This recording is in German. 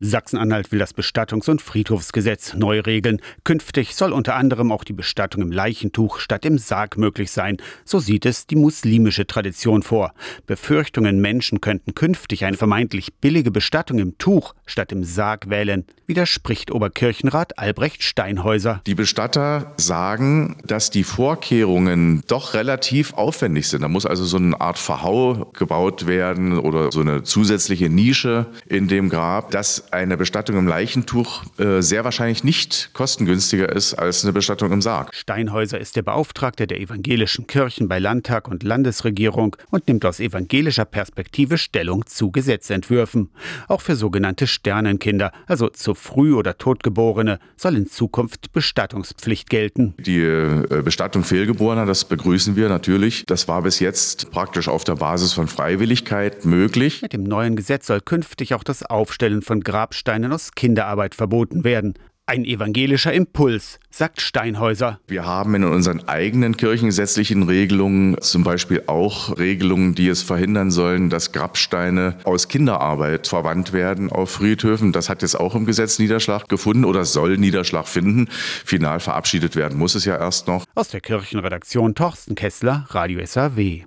Sachsen-Anhalt will das Bestattungs- und Friedhofsgesetz neu regeln. Künftig soll unter anderem auch die Bestattung im Leichentuch statt im Sarg möglich sein. So sieht es die muslimische Tradition vor. Befürchtungen, Menschen könnten künftig eine vermeintlich billige Bestattung im Tuch statt im Sarg wählen, widerspricht Oberkirchenrat Albrecht Steinhäuser. Die Bestatter sagen, dass die Vorkehrungen doch relativ aufwendig sind. Da muss also so eine Art Verhau gebaut werden oder so eine zusätzliche Nische in dem Grab. Das eine Bestattung im Leichentuch äh, sehr wahrscheinlich nicht kostengünstiger ist als eine Bestattung im Sarg. Steinhäuser ist der Beauftragte der evangelischen Kirchen bei Landtag und Landesregierung und nimmt aus evangelischer Perspektive Stellung zu Gesetzentwürfen. Auch für sogenannte Sternenkinder, also zu früh oder totgeborene, soll in Zukunft Bestattungspflicht gelten. Die äh, Bestattung Fehlgeborener, das begrüßen wir natürlich. Das war bis jetzt praktisch auf der Basis von Freiwilligkeit möglich. Mit dem neuen Gesetz soll künftig auch das Aufstellen von Grab Grabsteinen aus Kinderarbeit verboten werden. Ein evangelischer Impuls, sagt Steinhäuser. Wir haben in unseren eigenen kirchengesetzlichen Regelungen zum Beispiel auch Regelungen, die es verhindern sollen, dass Grabsteine aus Kinderarbeit verwandt werden auf Friedhöfen. Das hat jetzt auch im Gesetz Niederschlag gefunden oder soll Niederschlag finden. Final verabschiedet werden muss es ja erst noch. Aus der Kirchenredaktion Torsten Kessler, Radio SAW.